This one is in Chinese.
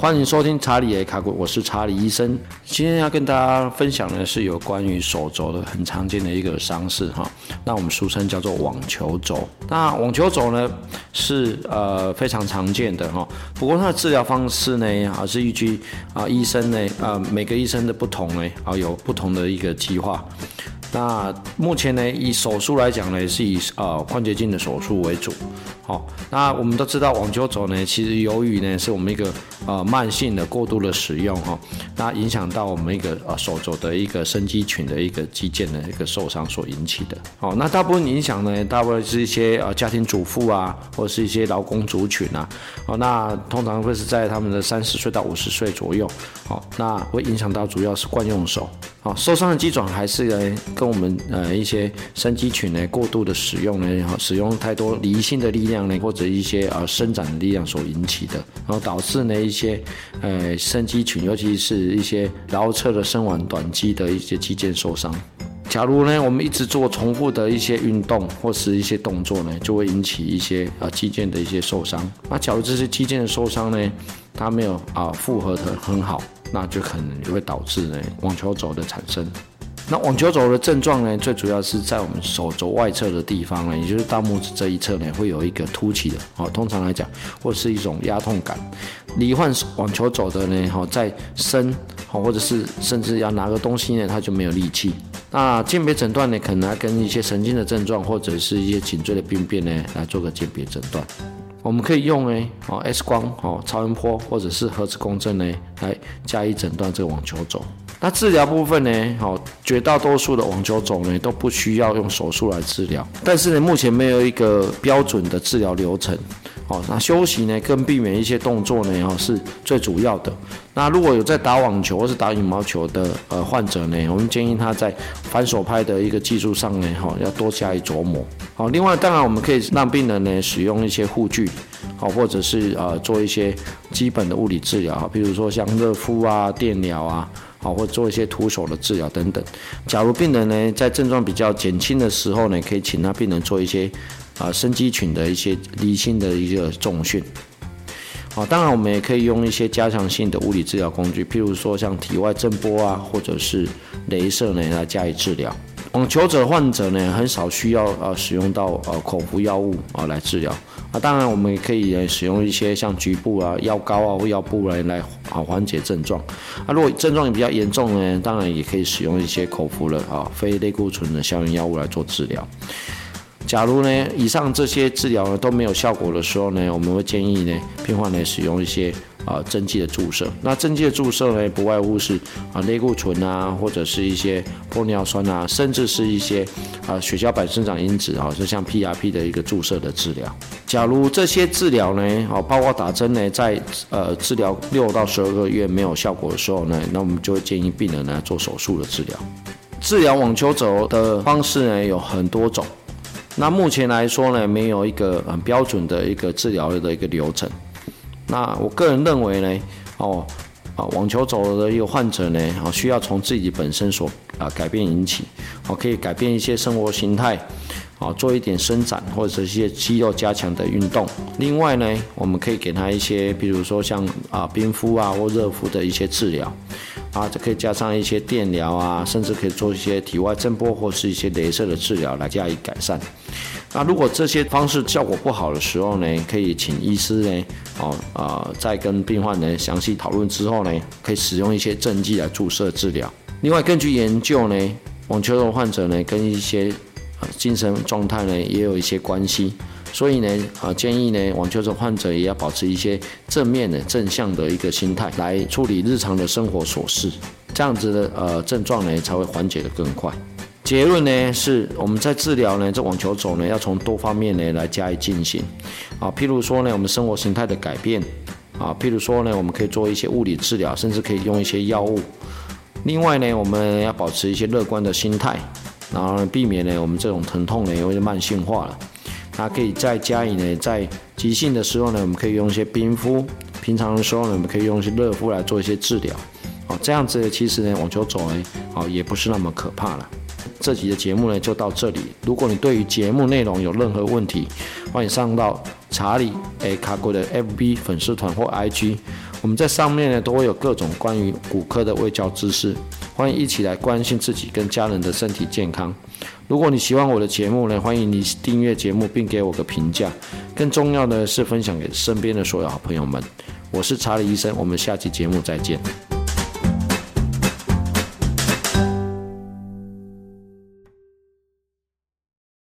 欢迎收听查理 A 卡古，我是查理医生。今天要跟大家分享的是有关于手肘的很常见的一个伤势哈，那我们俗称叫做网球肘。那网球肘呢是呃非常常见的哈，不过它的治疗方式呢啊是依据啊医生呢啊每个医生的不同呢啊有不同的一个计划。那目前呢，以手术来讲呢，是以呃关节镜的手术为主。好，那我们都知道网球肘呢，其实由于呢是我们一个呃慢性的过度的使用哈，那影响到我们一个呃手肘的一个伸肌群的一个肌腱的一个受伤所引起的。好，那大部分影响呢，大部分是一些呃家庭主妇啊，或者是一些劳工族群啊。好，那通常会是在他们的三十岁到五十岁左右。好，那会影响到主要是惯用手。好，受伤的肌转还是呢跟我们呃一些伸肌群呢过度的使用呢，然后使用太多离心的力量呢，或者一些呃伸展的力量所引起的，然后导致呢一些呃伸肌群，尤其是一些桡侧的伸腕短肌的一些肌腱受伤。假如呢我们一直做重复的一些运动或是一些动作呢，就会引起一些呃肌腱的一些受伤。那假如这些肌腱的受伤呢，它没有啊复合的很好。那就可能就会导致呢网球肘的产生。那网球肘的症状呢，最主要是在我们手肘外侧的地方呢，也就是大拇指这一侧呢，会有一个凸起的。哦，通常来讲，或是一种压痛感。罹患网球肘的呢，哈，在伸，好，或者是甚至要拿个东西呢，他就没有力气。那鉴别诊断呢，可能要跟一些神经的症状，或者是一些颈椎的病变呢，来做个鉴别诊断。我们可以用诶哦 X 光哦超音波或者是核磁共振呢来加以诊断这个网球肘。那治疗部分呢，好绝大多数的网球肘呢都不需要用手术来治疗，但是呢目前没有一个标准的治疗流程。哦，那休息呢跟避免一些动作呢哦是最主要的。那如果有在打网球或是打羽毛球的呃患者呢，我们建议他在反手拍的一个技术上呢，哈，要多加以琢磨。好，另外当然我们可以让病人呢使用一些护具，好，或者是呃做一些基本的物理治疗，比如说像热敷啊、电疗啊，好，或做一些徒手的治疗等等。假如病人呢在症状比较减轻的时候呢，可以请他病人做一些啊伸肌群的一些离心的一个重训。好，当然我们也可以用一些加强性的物理治疗工具，譬如说像体外震波啊，或者是镭射呢来加以治疗。网球者患者呢，很少需要呃使用到呃口服药物啊来治疗。啊，当然我们也可以使用一些像局部啊药膏啊或药布来来啊缓解症状。啊，如果症状也比较严重呢，当然也可以使用一些口服的啊非类固醇的消炎药物来做治疗。假如呢，以上这些治疗呢都没有效果的时候呢，我们会建议呢，病患呢使用一些啊针剂的注射。那针剂的注射呢，不外乎是啊类固醇啊，或者是一些玻尿酸啊，甚至是一些啊血小板生长因子啊，就像 PRP 的一个注射的治疗。假如这些治疗呢，啊包括打针呢，在呃治疗六到十二个月没有效果的时候呢，那我们就会建议病人呢做手术的治疗。治疗网球肘的方式呢有很多种。那目前来说呢，没有一个很标准的一个治疗的一个流程。那我个人认为呢，哦，啊，网球肘的一个患者呢，啊，需要从自己本身所啊改变引起，哦，可以改变一些生活形态，啊，做一点伸展或者一些肌肉加强的运动。另外呢，我们可以给他一些，比如说像啊冰敷啊或热敷的一些治疗。啊，这可以加上一些电疗啊，甚至可以做一些体外震波或是一些镭射的治疗来加以改善。那如果这些方式效果不好的时候呢，可以请医师呢，哦啊，在跟病患呢详细讨论之后呢，可以使用一些针剂来注射治疗。另外，根据研究呢，网球肘患者呢跟一些精神状态呢也有一些关系。所以呢，啊，建议呢，网球肘患者也要保持一些正面的、正向的一个心态来处理日常的生活琐事，这样子的呃症状呢才会缓解的更快。结论呢是我们在治疗呢这网球肘呢要从多方面呢来加以进行，啊，譬如说呢我们生活形态的改变，啊，譬如说呢我们可以做一些物理治疗，甚至可以用一些药物。另外呢我们要保持一些乐观的心态，然后避免呢我们这种疼痛呢因为慢性化了。它可以再加以呢，在急性的时候呢，我们可以用一些冰敷；平常的时候呢，我们可以用一些热敷来做一些治疗。哦，这样子其实呢，网球肘呢，哦，也不是那么可怕了。这集的节目呢，就到这里。如果你对于节目内容有任何问题，欢迎上到查理诶卡国的 FB 粉丝团或 IG，我们在上面呢都会有各种关于骨科的卫教知识，欢迎一起来关心自己跟家人的身体健康。如果你喜欢我的节目呢，欢迎你订阅节目并给我个评价。更重要的是分享给身边的所有好朋友们。我是查理医生，我们下期节目再见。